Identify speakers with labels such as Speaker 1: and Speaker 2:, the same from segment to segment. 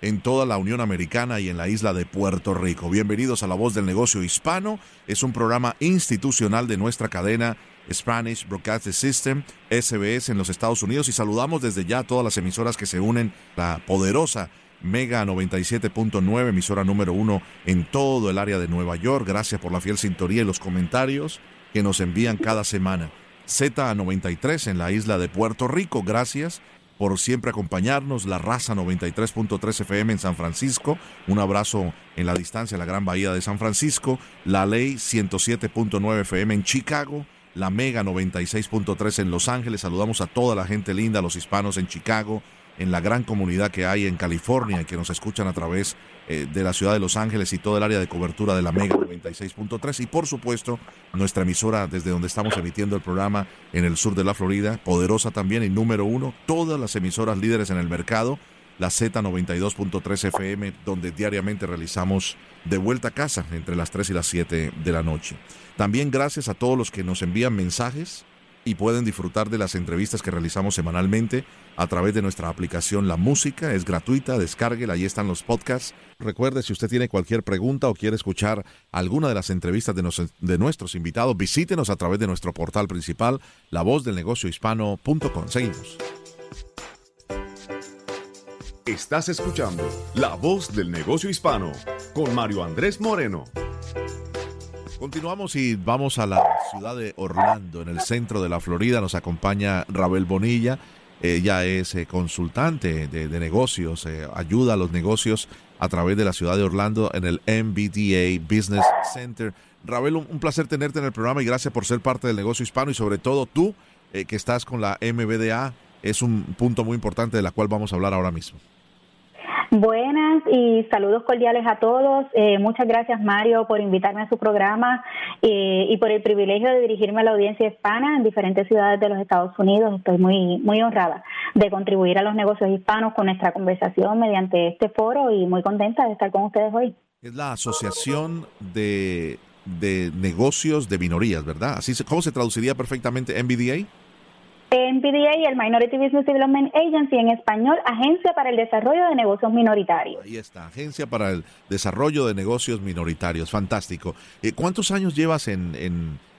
Speaker 1: en toda la Unión Americana y en la isla de Puerto Rico. Bienvenidos a La Voz del Negocio Hispano. Es un programa institucional de nuestra cadena Spanish Broadcasting System, SBS en los Estados Unidos y saludamos desde ya a todas las emisoras que se unen, la poderosa Mega 97.9, emisora número uno en todo el área de Nueva York. Gracias por la fiel sintonía y los comentarios que nos envían cada semana. Z93 en la isla de Puerto Rico, gracias por siempre acompañarnos. La Raza 93.3 FM en San Francisco. Un abrazo en la distancia, la Gran Bahía de San Francisco. La Ley 107.9 FM en Chicago. La Mega 96.3 en Los Ángeles. Saludamos a toda la gente linda, los hispanos en Chicago, en la gran comunidad que hay en California que nos escuchan a través eh, de la ciudad de Los Ángeles y todo el área de cobertura de la Mega 96.3 y por supuesto nuestra emisora desde donde estamos emitiendo el programa en el sur de la Florida, poderosa también y número uno, todas las emisoras líderes en el mercado, la Z92.3 FM, donde diariamente realizamos de vuelta a casa entre las 3 y las 7 de la noche. También gracias a todos los que nos envían mensajes y pueden disfrutar de las entrevistas que realizamos semanalmente a través de nuestra aplicación La Música. Es gratuita, descárguela, ahí están los podcasts. Recuerde, si usted tiene cualquier pregunta o quiere escuchar alguna de las entrevistas de, nuestros invitados, visítenos a través de nuestro portal principal, lavozdelnegociohispano.com. Seguimos.
Speaker 2: Estás escuchando La Voz del Negocio Hispano con Mario Andrés Moreno.
Speaker 1: Continuamos y vamos a la ciudad de Orlando, en el centro de la Florida. Nos acompaña Rabel Bonilla. Ella es eh, consultante de, negocios, eh, ayuda a los negocios a través de la ciudad de Orlando en el MBDA Business Center. Rabel, un, placer tenerte en el programa y gracias por ser parte del negocio hispano y sobre todo tú eh, que estás con la MBDA. Es un punto muy importante de la cual vamos a hablar ahora mismo.
Speaker 3: Buenas y saludos cordiales a todos. Eh, muchas gracias Mario por invitarme a su programa eh, y por el privilegio de dirigirme a la audiencia hispana en diferentes ciudades de los Estados Unidos. Estoy muy, muy honrada de contribuir a los negocios hispanos con nuestra conversación mediante este foro y muy contenta de estar con ustedes hoy.
Speaker 1: Es la Asociación de, de Negocios de Minorías, ¿verdad? Así ¿Cómo se traduciría perfectamente MBDA?
Speaker 3: NPDA y el Minority Business Development Agency, en español, Agencia para el Desarrollo de Negocios Minoritarios.
Speaker 1: Ahí está, Agencia para el Desarrollo de Negocios Minoritarios, fantástico. Eh, ¿Cuántos años llevas en,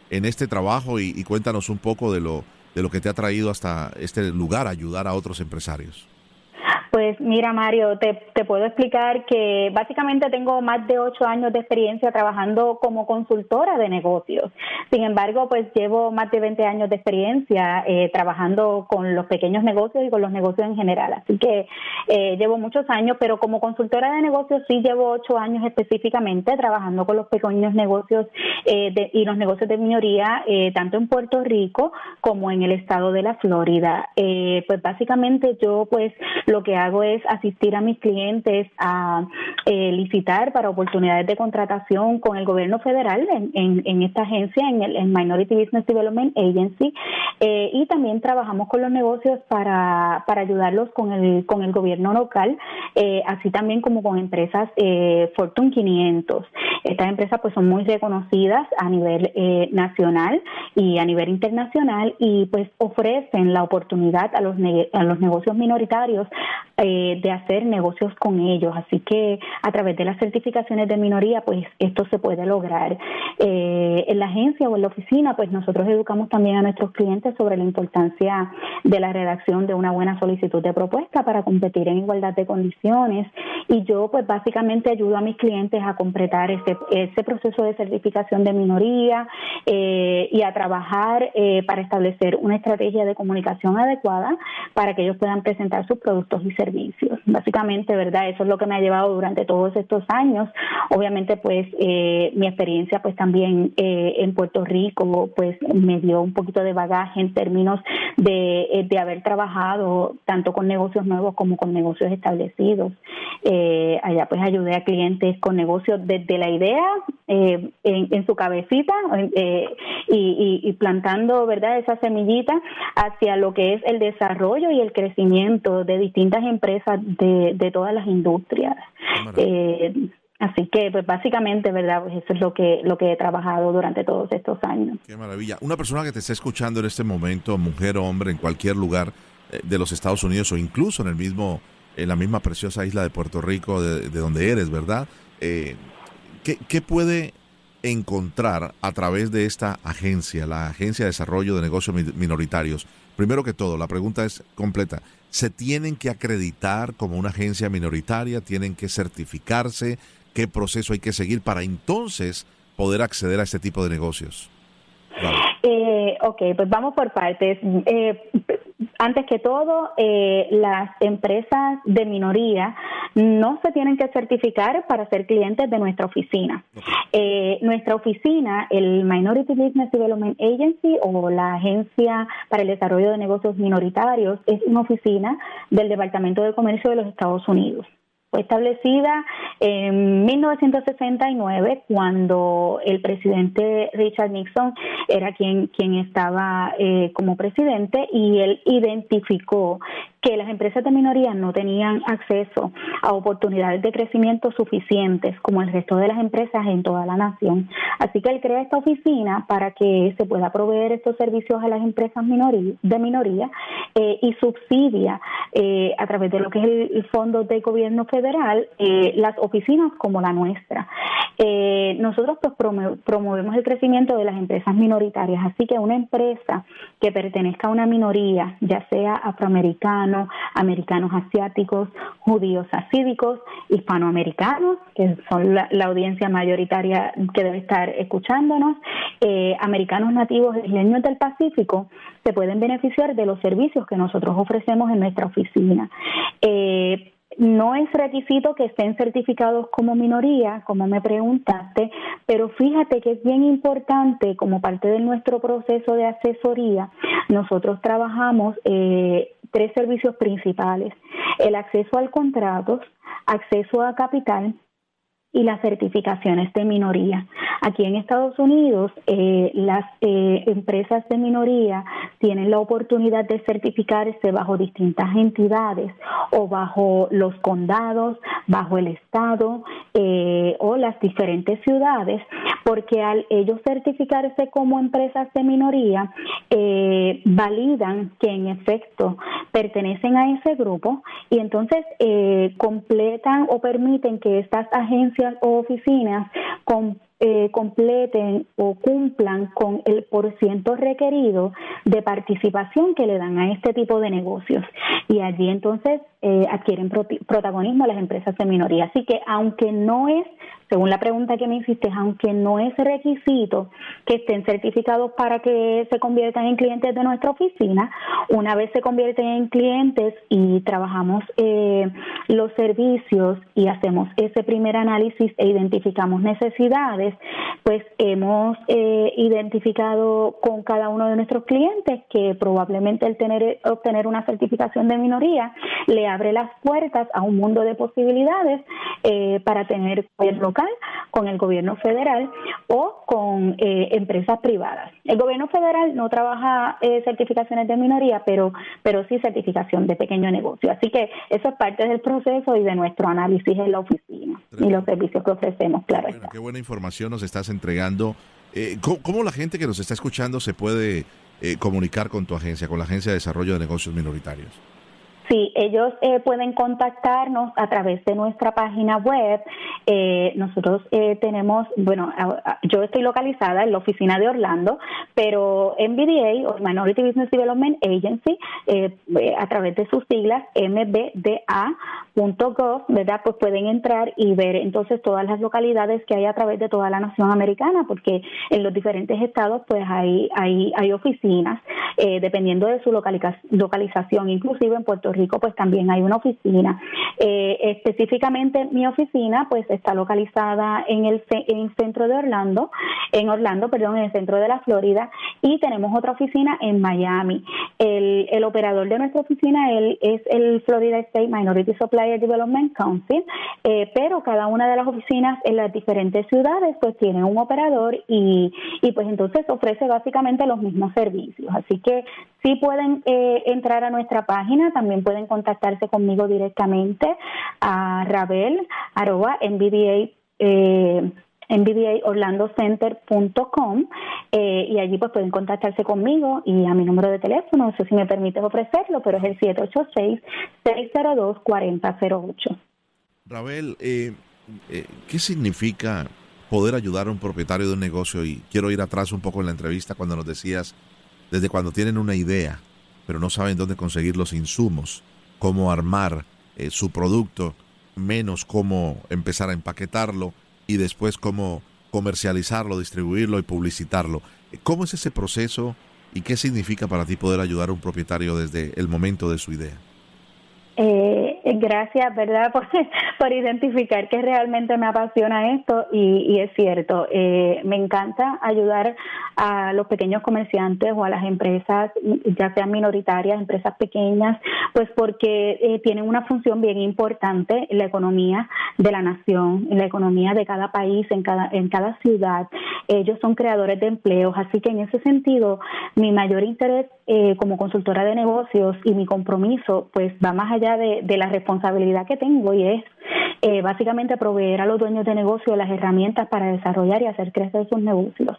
Speaker 1: en, este trabajo y, y, cuéntanos un poco de lo, de lo que te ha traído hasta este lugar, ayudar a otros empresarios?
Speaker 3: Pues mira, Mario, te, puedo explicar que básicamente tengo más de ocho años de experiencia trabajando como consultora de negocios. Sin embargo, pues llevo más de 20 años de experiencia eh, trabajando con los pequeños negocios y con los negocios en general. Así que eh, llevo muchos años, pero como consultora de negocios sí llevo ocho años específicamente trabajando con los pequeños negocios eh, y los negocios de minoría, tanto en Puerto Rico como en el estado de la Florida. pues básicamente yo pues lo que hago es asistir a mis clientes a eh, licitar para oportunidades de contratación con el gobierno federal en, en, esta agencia, en el Minority Business Development Agency, eh, y también trabajamos con los negocios para, ayudarlos con el, con el gobierno local, eh, así también como con empresas Fortune 500. Estas empresas pues son muy reconocidas a nivel nacional y a nivel internacional y pues ofrecen la oportunidad a los, a los negocios minoritarios eh, de hacer negocios con ellos. Así que a través de las certificaciones de minoría, pues esto se puede lograr. Eh, en la agencia o en la oficina, pues nosotros educamos también a nuestros clientes sobre la importancia de la redacción de una buena solicitud de propuesta para competir en igualdad de condiciones y yo pues básicamente ayudo a mis clientes a completar ese, ese proceso de certificación de minoría eh, y a trabajar eh, para establecer una estrategia de comunicación adecuada para que ellos puedan presentar sus productos y servicios. Básicamente, ¿verdad? Eso es lo que me ha llevado durante todos estos años. Obviamente, pues eh, mi experiencia pues también en Puerto Rico pues me dio un poquito de bagaje en términos de, de haber trabajado tanto con negocios nuevos como con negocios establecidos. Eh, allá pues ayudé a clientes con negocios desde la idea eh, en, su cabecita eh, y, plantando verdad esa semillita hacia lo que es el desarrollo y el crecimiento de distintas empresas de, de todas las industrias. Así que, pues básicamente, ¿verdad? Pues eso es lo que, lo que he trabajado durante todos estos años.
Speaker 1: Qué maravilla. Una persona que te está escuchando en este momento, mujer o hombre, en cualquier lugar de los Estados Unidos o incluso en el mismo en la misma preciosa isla de Puerto Rico, de, donde eres, ¿verdad? Eh, ¿qué, puede encontrar a través de esta agencia, la Agencia de Desarrollo de Negocios Minoritarios? Primero que todo, la pregunta es completa. ¿Se tienen que acreditar como una agencia minoritaria? ¿Tienen que certificarse? ¿Qué proceso hay que seguir para entonces poder acceder a este tipo de negocios?
Speaker 3: Eh, ok, pues vamos por partes. Eh, antes que todo, eh, las empresas de minoría no se tienen que certificar para ser clientes de nuestra oficina. Eh, nuestra oficina, el Minority Business Development Agency o la Agencia para el Desarrollo de Negocios Minoritarios, es una oficina del Departamento de Comercio de los Estados Unidos. Fue establecida en 1969 cuando el presidente Richard Nixon era quien, quien estaba eh, como presidente y él identificó que las empresas de minoría no tenían acceso a oportunidades de crecimiento suficientes como el resto de las empresas en toda la nación. Así que él crea esta oficina para que se pueda proveer estos servicios a las empresas de minoría eh, y subsidia eh, a través de lo que es el, Fondo de Gobierno Federal eh, las oficinas como la nuestra. nosotros pues promovemos el crecimiento de las empresas minoritarias, así que una empresa que pertenezca a una minoría, ya sea afroamericana, americanos asiáticos, judíos asídicos, hispanoamericanos, que son la, audiencia mayoritaria que debe estar escuchándonos, eh, americanos nativos isleños del Pacífico, se pueden beneficiar de los servicios que nosotros ofrecemos en nuestra oficina. Eh, no es requisito que estén certificados como minoría, como me preguntaste, pero fíjate que es bien importante como parte de nuestro proceso de asesoría, nosotros trabajamos eh, tres servicios principales, el acceso al contrato, acceso a capital y las certificaciones de minoría. Aquí en Estados Unidos, eh, las eh, empresas de minoría tienen la oportunidad de certificarse bajo distintas entidades o bajo los condados, bajo el Estado eh, o las diferentes ciudades, porque al ellos certificarse como empresas de minoría, validan que en efecto pertenecen a ese grupo y entonces completan o permiten que estas agencias o oficinas con eh, completen o cumplan con el porciento requerido de participación que le dan a este tipo de negocios. Y allí entonces eh, adquieren protagonismo las empresas de minoría. Así que aunque no es, según la pregunta que me hiciste, aunque no es requisito que estén certificados para que se conviertan en clientes de nuestra oficina, una vez se convierten en clientes y trabajamos eh, los servicios y hacemos ese primer análisis e identificamos necesidades, pues hemos eh, identificado con cada uno de nuestros clientes que probablemente el tener obtener una certificación de minoría le abre las puertas a un mundo de posibilidades eh, para tener el local con el gobierno federal o con eh, empresas privadas. El gobierno federal no trabaja certificaciones de minoría, pero pero sí certificación de pequeño negocio. Así que eso es parte del proceso y de nuestro análisis en la oficina y los servicios que ofrecemos, claro.
Speaker 1: qué buena información nos estás entregando. Eh, ¿cómo, la gente que nos está escuchando se puede eh, comunicar con tu agencia, con la Agencia de Desarrollo de Negocios Minoritarios?
Speaker 3: Sí, ellos eh, pueden contactarnos a través de nuestra página web. Eh, nosotros eh, tenemos, bueno, yo estoy localizada en la oficina de Orlando, pero MBDA o Minority Business Development Agency, a través de sus siglas mbda.gov, ¿verdad? Pues pueden entrar y ver entonces todas las localidades que hay a través de toda la nación americana, porque en los diferentes estados pues hay, hay, hay oficinas, dependiendo de su localización, inclusive en Puerto Rico pues también hay una oficina. Eh, específicamente mi oficina pues está localizada en el, en centro de Orlando, en Orlando, perdón, en el centro de la Florida y tenemos otra oficina en Miami. El, el operador de nuestra oficina él, es el Florida State Minority Supplier Development Council, eh, pero cada una de las oficinas en las diferentes ciudades pues tiene un operador y, y pues entonces ofrece básicamente los mismos servicios. Así que sí pueden eh, entrar a nuestra página, también pueden contactarse conmigo directamente a Rabel, arroba, NBDA, eh, NBDAorlandocenter.com eh, y allí pues pueden contactarse conmigo y a mi número de teléfono, no sé si me permites ofrecerlo, pero es el 786-602-4008.
Speaker 1: Rabel, eh, eh, ¿qué significa poder ayudar a un propietario de un negocio? Y quiero ir atrás un poco en la entrevista cuando nos decías, desde cuando tienen una idea, pero no saben dónde conseguir los insumos, cómo armar eh, su producto, menos cómo empezar a empaquetarlo y después cómo comercializarlo, distribuirlo y publicitarlo. ¿Cómo es ese proceso y qué significa para ti poder ayudar a un propietario desde el momento de su idea?
Speaker 3: Eh, gracias, ¿verdad? Por, por identificar que realmente me apasiona esto y, es cierto, eh, me encanta ayudar a los pequeños comerciantes o a las empresas, ya sean minoritarias, empresas pequeñas, pues porque eh, tienen una función bien importante en la economía de la nación, en la economía de cada país, en cada, en cada ciudad. Ellos son creadores de empleos, así que en ese sentido, mi mayor interés eh, como consultora de negocios y mi compromiso, pues va más allá de, de la responsabilidad que tengo y es eh, básicamente proveer a los dueños de negocio las herramientas para desarrollar y hacer crecer sus negocios,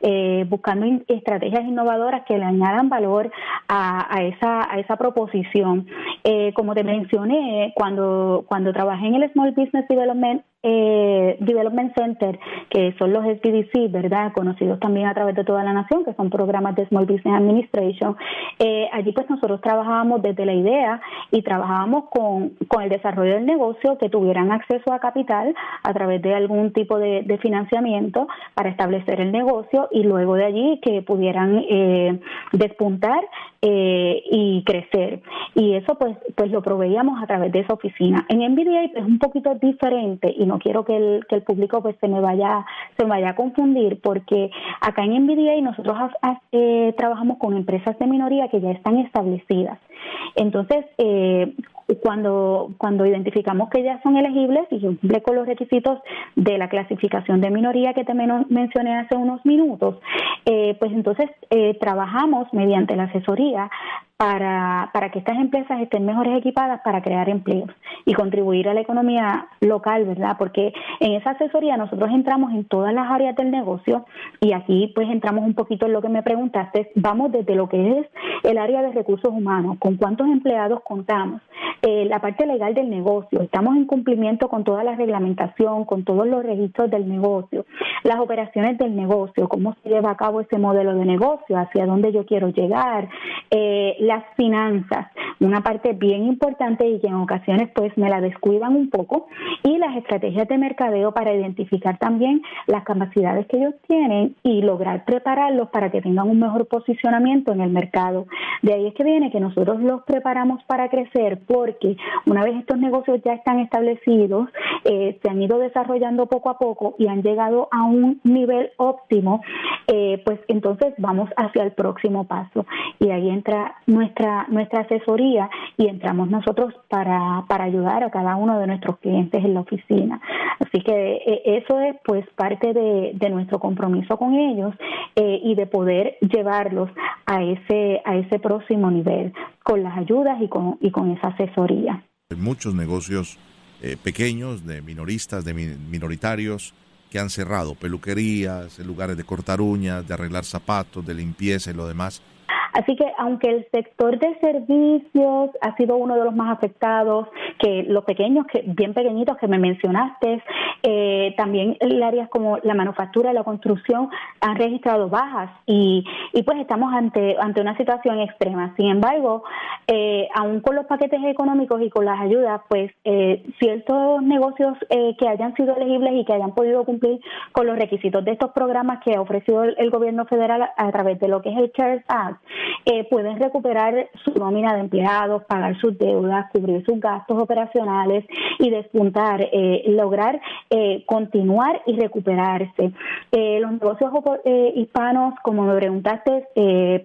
Speaker 3: eh, buscando estrategias innovadoras que le añadan valor a, esa, a esa proposición. Eh, como te mencioné, cuando, cuando trabajé en el Small Business Development eh, Development Center, que son los SBDC, ¿verdad? Conocidos también a través de toda la nación, que son programas de Small Business Administration. Eh, allí pues nosotros trabajábamos desde la idea y trabajábamos con, con el desarrollo del negocio, que tuvieran acceso a capital a través de algún tipo de, financiamiento para establecer el negocio y luego de allí que pudieran eh, despuntar eh, y crecer. Y eso pues, pues lo proveíamos a través de esa oficina. En MBDA es un poquito diferente y no no quiero que el, que el público pues se me vaya se vaya a confundir porque acá en NVDA nosotros eh, trabajamos con empresas de minoría que ya están establecidas. Entonces, eh, cuando, cuando identificamos que ya son elegibles y cumple con los requisitos de la clasificación de minoría que te mencioné hace unos minutos, eh, pues entonces eh, trabajamos mediante la asesoría para, para que estas empresas estén mejores equipadas para crear empleos y contribuir a la economía local, ¿verdad? Porque en esa asesoría nosotros entramos en todas las áreas del negocio y aquí pues entramos un poquito en lo que me preguntaste, vamos desde lo que es el área de recursos humanos, con cuántos empleados contamos, eh, la parte legal del negocio, estamos en cumplimiento con toda la reglamentación, con todos los registros del negocio, las operaciones del negocio, cómo se lleva a cabo ese modelo de negocio, hacia dónde yo quiero llegar, eh, las finanzas, una parte bien importante y que en ocasiones pues me la descuidan un poco, y las estrategias de mercadeo para identificar también las capacidades que ellos tienen y lograr prepararlos para que tengan un mejor posicionamiento en el mercado. De ahí es que viene que nosotros los preparamos para crecer porque una vez estos negocios ya están establecidos, eh, se han ido desarrollando poco a poco y han llegado a un nivel óptimo, eh, pues entonces vamos hacia el próximo paso. Y ahí entra nuestra, nuestra asesoría y entramos nosotros para, para ayudar a cada uno de nuestros clientes en la oficina. Así que eh, eso es pues parte de, de nuestro compromiso con ellos y de poder llevarlos a ese, a ese próximo nivel con las ayudas y con, y con esa asesoría.
Speaker 1: Muchos negocios eh, pequeños, de minoristas, de minoritarios, que han cerrado, peluquerías, lugares de cortar uñas, de arreglar zapatos, de limpieza y lo demás.
Speaker 3: Así que aunque el sector de servicios ha sido uno de los más afectados, que los pequeños, que bien pequeñitos que me mencionaste, eh, también áreas como la manufactura y la construcción han registrado bajas y, y pues estamos ante, ante una situación extrema. Sin embargo, eh, aún con los paquetes económicos y con las ayudas, pues eh, ciertos negocios eh, que hayan sido elegibles y que hayan podido cumplir con los requisitos de estos programas que ha ofrecido el, gobierno federal a, través de lo que es el CARES Act, eh, pueden recuperar su nómina de empleados, pagar sus deudas, cubrir sus gastos operacionales y despuntar, eh, lograr eh, continuar y recuperarse. los negocios hispanos, como me preguntaste,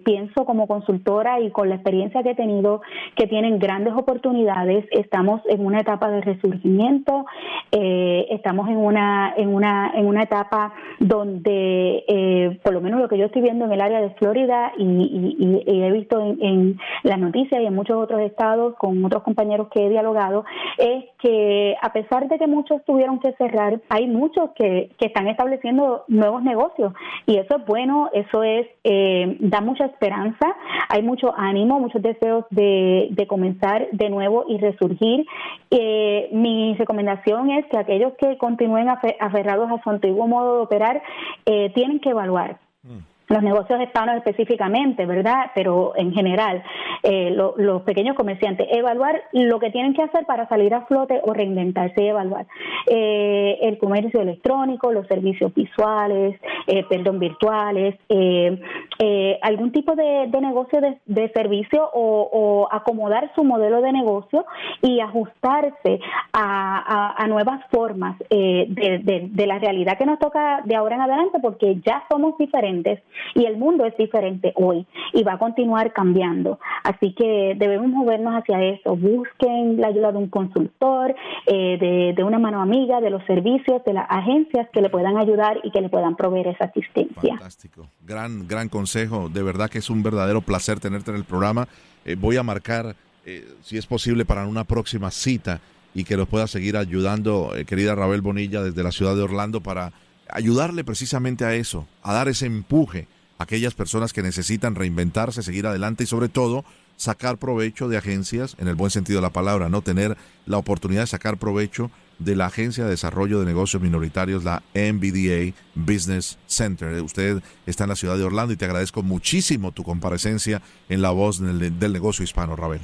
Speaker 3: pienso como consultora y con la experiencia que he tenido, que tienen grandes oportunidades. Estamos en una etapa de resurgimiento, estamos en una en una en una etapa donde eh, por lo menos lo que yo estoy viendo en el área de Florida y, he visto en, las noticias y en muchos otros estados con otros compañeros que he dialogado es que a pesar de que muchos tuvieron que cerrar hay muchos que, que están estableciendo nuevos negocios. Y eso es bueno eso es eh, da mucha esperanza hay mucho ánimo muchos deseos de, de comenzar de nuevo y resurgir. Eh, mi recomendación es que aquellos que continúen aferrados a su antiguo modo de operar eh, tienen que evaluar. Mm los negocios hispanos específicamente, ¿verdad? Pero en general, eh, los pequeños comerciantes, evaluar lo que tienen que hacer para salir a flote o reinventarse y evaluar. Eh, el comercio electrónico, los servicios visuales, eh, perdón, virtuales, algún tipo de, negocio de, servicio o, acomodar su modelo de negocio y ajustarse a, nuevas formas de, de la realidad que nos toca de ahora en adelante porque ya somos diferentes y el mundo es diferente hoy y va a continuar cambiando. Así que debemos movernos hacia eso. Busquen la ayuda de un consultor, eh, de, una mano amiga, de los servicios, de las agencias que le puedan ayudar y que le puedan proveer esa asistencia.
Speaker 1: Fantástico. Gran, gran consejo. De verdad que es un verdadero placer tenerte en el programa. Eh, voy a marcar, eh, si es posible, para una próxima cita y que nos pueda seguir ayudando, querida Rabel Bonilla, desde la ciudad de Orlando para ayudarle precisamente a eso, a dar ese empuje a aquellas personas que necesitan reinventarse, seguir adelante y sobre todo sacar provecho de agencias, en el buen sentido de la palabra, no tener la oportunidad de sacar provecho de la Agencia de Desarrollo de Negocios Minoritarios, la MBDA Business Center. Usted está en la ciudad de Orlando y te agradezco muchísimo tu comparecencia en la voz del, del negocio hispano, Rabel.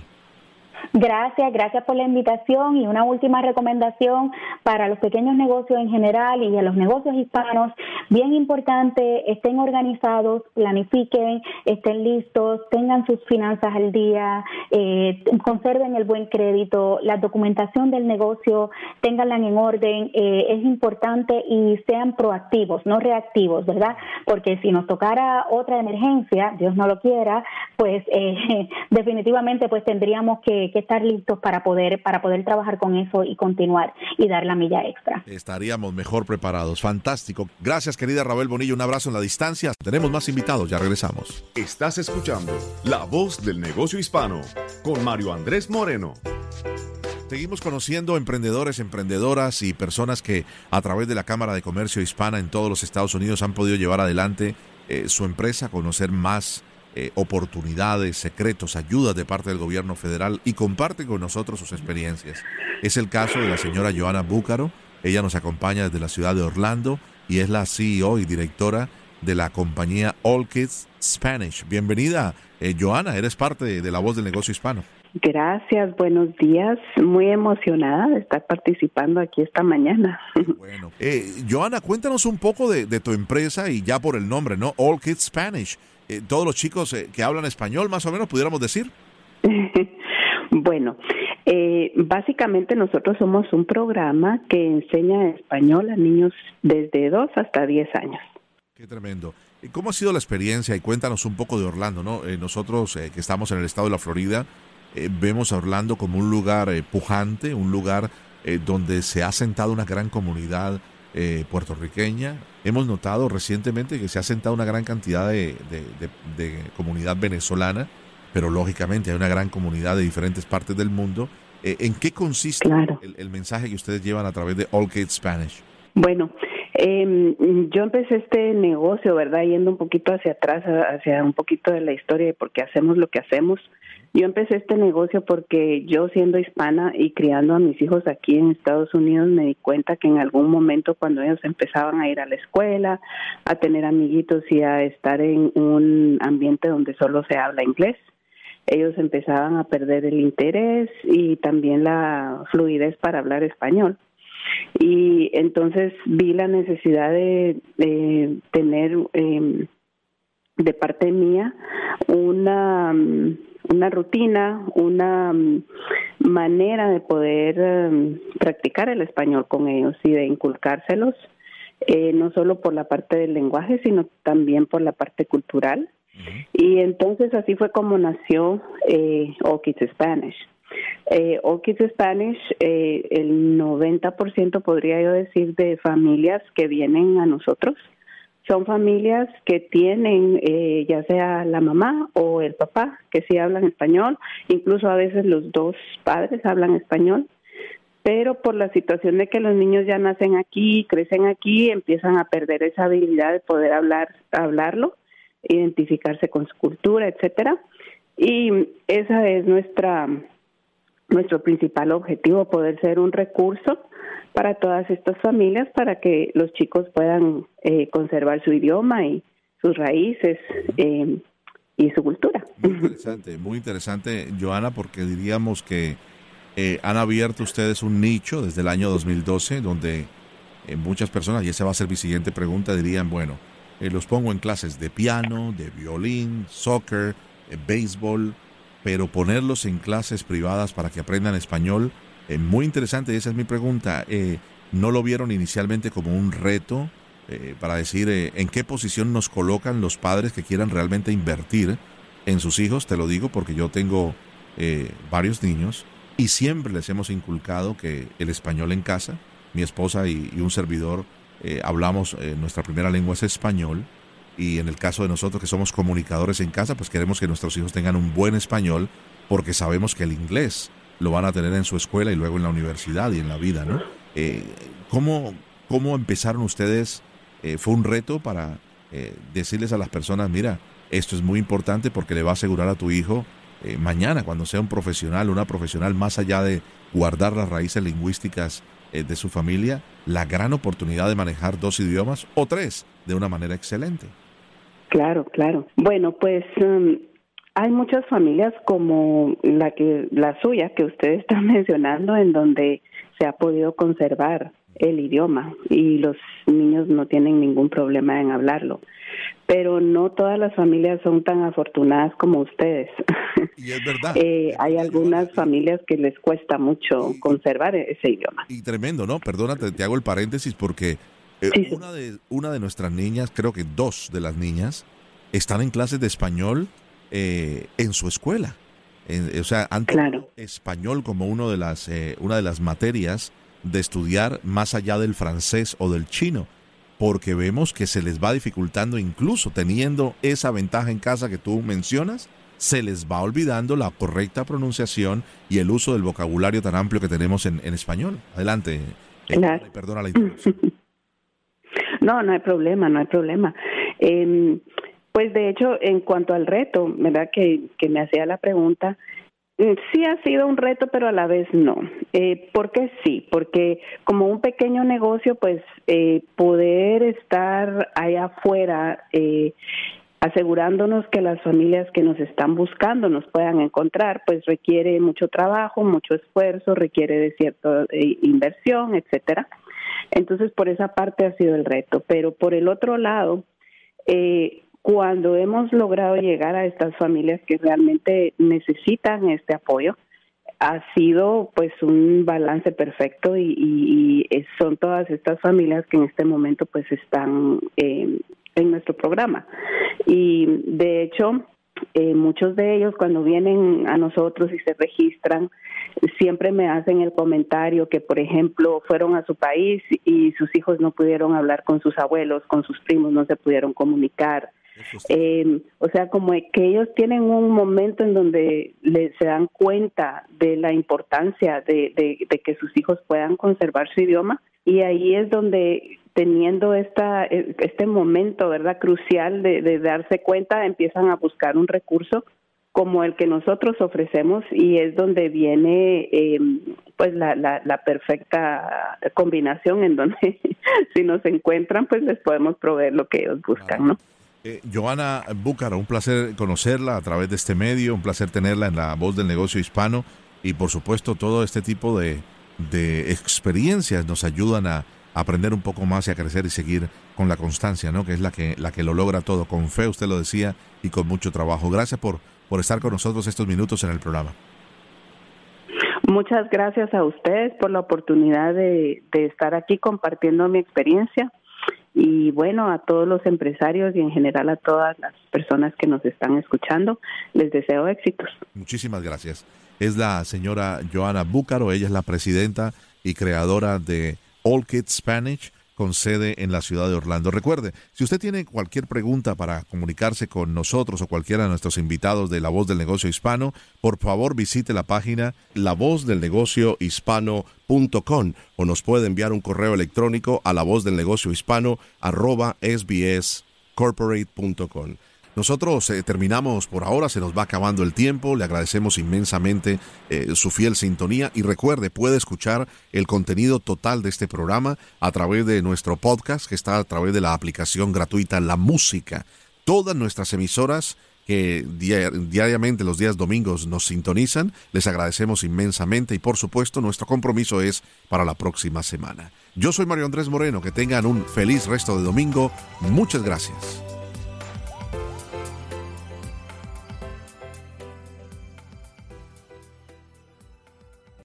Speaker 3: Gracias, gracias por la invitación y una última recomendación para los pequeños negocios en general y a los negocios hispanos. Bien importante, estén organizados, planifiquen, estén listos, tengan sus finanzas al día, eh, conserven el buen crédito, la documentación del negocio, tenganla en orden. Eh, es importante y sean proactivos, no reactivos, ¿verdad? Porque si nos tocara otra emergencia, Dios no lo quiera, pues eh, definitivamente pues tendríamos que estar listos para poder, para poder trabajar con eso y continuar y dar la milla extra.
Speaker 1: Estaríamos mejor preparados. Fantástico. Gracias, querida Rabel Bonillo. Un abrazo en la distancia. Tenemos más invitados. Ya regresamos.
Speaker 2: Estás escuchando La Voz del Negocio Hispano con Mario Andrés Moreno.
Speaker 1: Seguimos conociendo emprendedores, emprendedoras y personas que a través de la Cámara de Comercio Hispana en todos los Estados Unidos han podido llevar adelante eh, su empresa, conocer más eh, oportunidades, secretos, ayudas de parte del gobierno federal y comparte con nosotros sus experiencias. Es el caso de la señora Joana Búcaro. Ella nos acompaña desde la ciudad de Orlando y es la CEO y directora de la compañía All Kids Spanish. Bienvenida, eh, Joana, eres parte de, la voz del negocio hispano.
Speaker 4: Gracias, buenos días. Muy emocionada de estar participando aquí esta mañana.
Speaker 1: Bueno, eh, Joana, cuéntanos un poco de, de, tu empresa y ya por el nombre, ¿no? All Kids Spanish. Eh, todos los chicos eh, que hablan español, más o menos, pudiéramos decir?
Speaker 4: bueno, eh, básicamente nosotros somos un programa que enseña español a niños desde 2 hasta 10 años.
Speaker 1: Qué tremendo. ¿Y ¿Cómo ha sido la experiencia? Y cuéntanos un poco de Orlando, ¿no? nosotros que estamos en el estado de la Florida, vemos a Orlando como un lugar pujante, un lugar donde se ha sentado una gran comunidad eh, puertorriqueña. Hemos notado recientemente que se ha sentado una gran cantidad de, comunidad venezolana, pero lógicamente hay una gran comunidad de diferentes partes del mundo. Eh, ¿En qué consiste el, mensaje que ustedes llevan a través de All Kids Spanish?
Speaker 4: Bueno, Eh, yo empecé este negocio, ¿verdad? Yendo un poquito hacia atrás, hacia un poquito de la historia de por qué hacemos lo que hacemos. Yo empecé este negocio porque yo siendo hispana y criando a mis hijos aquí en Estados Unidos me di cuenta que en algún momento cuando ellos empezaban a ir a la escuela, a tener amiguitos y a estar en un ambiente donde solo se habla inglés, ellos empezaban a perder el interés y también la fluidez para hablar español. Y entonces vi la necesidad de, tener eh, de parte mía una, una rutina, una manera de poder em, practicar el español con ellos y de inculcárselos, eh, no solo por la parte del lenguaje, sino también por la parte cultural. Y entonces así fue como nació eh, Spanish. Eh, Spanish, eh, el 90% podría yo decir de familias que vienen a nosotros son familias que tienen eh, ya sea la mamá o el papá que sí hablan español, incluso a veces los dos padres hablan español, pero por la situación de que los niños ya nacen aquí, crecen aquí, empiezan a perder esa habilidad de poder hablar, hablarlo, identificarse con su cultura, etcétera. Y esa es nuestra nuestro principal objetivo, poder ser un recurso para todas estas familias para que los chicos puedan eh, conservar su idioma y sus raíces eh, y su cultura.
Speaker 1: Muy interesante, muy interesante, Joana, porque diríamos que eh, han abierto ustedes un nicho desde el año 2012 donde muchas personas, y esa va a ser mi siguiente pregunta, dirían, bueno, los pongo en clases de piano, de violín, soccer, béisbol, pero ponerlos en clases privadas para que aprendan español, eh, muy interesante, esa es mi pregunta. Eh, ¿No lo vieron inicialmente como un reto eh, para decir en qué posición nos colocan los padres que quieran realmente invertir en sus hijos? Te lo digo porque yo tengo varios niños y siempre les hemos inculcado que el español en casa, mi esposa y, un servidor hablamos, nuestra primera lengua es español y en el caso de nosotros que somos comunicadores en casa, pues queremos que nuestros hijos tengan un buen español porque sabemos que el inglés lo van a tener en su escuela y luego en la universidad y en la vida, ¿no? Eh, ¿cómo, ¿Cómo empezaron ustedes? Eh, ¿Fue un reto para eh, decirles a las personas, mira, esto es muy importante porque le va a asegurar a tu hijo mañana, cuando sea un profesional, una profesional, más allá de guardar las raíces lingüísticas de su familia, la gran oportunidad de manejar dos idiomas o tres de una manera excelente?
Speaker 4: Claro, claro. Bueno, pues um, hay muchas familias como la que la suya que usted está mencionando en donde se ha podido conservar el idioma y los niños no tienen ningún problema en hablarlo. Pero no todas las familias son tan afortunadas como ustedes.
Speaker 1: Y es verdad.
Speaker 4: eh, hay algunas familias que les cuesta mucho conservar ese idioma.
Speaker 1: Y tremendo, ¿no? Perdónate, te hago el paréntesis porque eh, una, de, una de nuestras niñas, creo que dos de las niñas, están en clases de español eh, en su escuela. o sea, han español como uno de las, eh, una de las materias de estudiar más allá del francés o del chino, porque vemos que se les va dificultando, incluso teniendo esa ventaja en casa que tú mencionas, se les va olvidando la correcta pronunciación y el uso del vocabulario tan amplio que tenemos en, español. Adelante. perdona la interrupción.
Speaker 4: No, no hay problema, no hay problema. Eh, pues de hecho, en cuanto al reto, ¿verdad? Que, que me hacía la pregunta, mm, sí ha sido un reto, pero a la vez no. Eh, ¿Por qué sí? Porque como un pequeño negocio, pues eh, poder estar allá afuera eh, asegurándonos que las familias que nos están buscando nos puedan encontrar, pues requiere mucho trabajo, mucho esfuerzo, requiere de cierta eh, inversión, etcétera. Entonces, por esa parte ha sido el reto. Pero por el otro lado, eh, cuando hemos logrado llegar a estas familias que realmente necesitan este apoyo, ha sido pues un balance perfecto y, son todas estas familias que en este momento pues están en nuestro programa. Y de hecho, eh, muchos de ellos cuando vienen a nosotros y se registran, siempre me hacen el comentario que, por ejemplo, fueron a su país y sus hijos no pudieron hablar con sus abuelos, con sus primos, no se pudieron comunicar eh, o sea, como que ellos tienen un momento en donde se dan cuenta de la importancia de, que sus hijos puedan conservar su idioma y ahí es donde teniendo esta, e, este momento, ¿verdad? Crucial de, de darse cuenta, empiezan a buscar un recurso como el que nosotros ofrecemos y es donde viene eh, pues la, la, la, perfecta combinación en donde si nos encuentran pues les podemos proveer lo que ellos buscan, ¿no?
Speaker 1: Eh, Joana Búcaro, un placer conocerla a través de este medio, un placer tenerla en la voz del negocio hispano y por supuesto todo este tipo de, de experiencias nos ayudan a aprender un poco más y a crecer y seguir con la constancia, ¿no? Que es la que, la que lo logra todo, con fe, usted lo decía, y con mucho trabajo. Gracias por, por estar con nosotros estos minutos en el programa.
Speaker 4: Muchas gracias a ustedes por la oportunidad de, de estar aquí compartiendo mi experiencia y bueno, a todos los empresarios y en general a todas las personas que nos están escuchando, les deseo éxitos.
Speaker 1: Muchísimas gracias. Es la señora Joana Búcaro, ella es la presidenta y creadora de All Kids Spanish con sede en la ciudad de Orlando. Recuerde, si usted tiene cualquier pregunta para comunicarse con nosotros o cualquiera de nuestros invitados de La Voz del Negocio Hispano, por favor visite la página lavozdelnegociohispano.com o nos puede enviar un correo electrónico a la Nosotros eh, terminamos por ahora, se nos va acabando el tiempo, le agradecemos inmensamente eh, su fiel sintonía y recuerde, puede escuchar el contenido total de este programa a través de nuestro podcast que está a través de la aplicación gratuita La Música. Todas nuestras emisoras que diariamente los días domingos nos sintonizan, les agradecemos inmensamente y por supuesto nuestro compromiso es para la próxima semana. Yo soy Mario Andrés Moreno, que tengan un feliz resto de domingo, muchas gracias.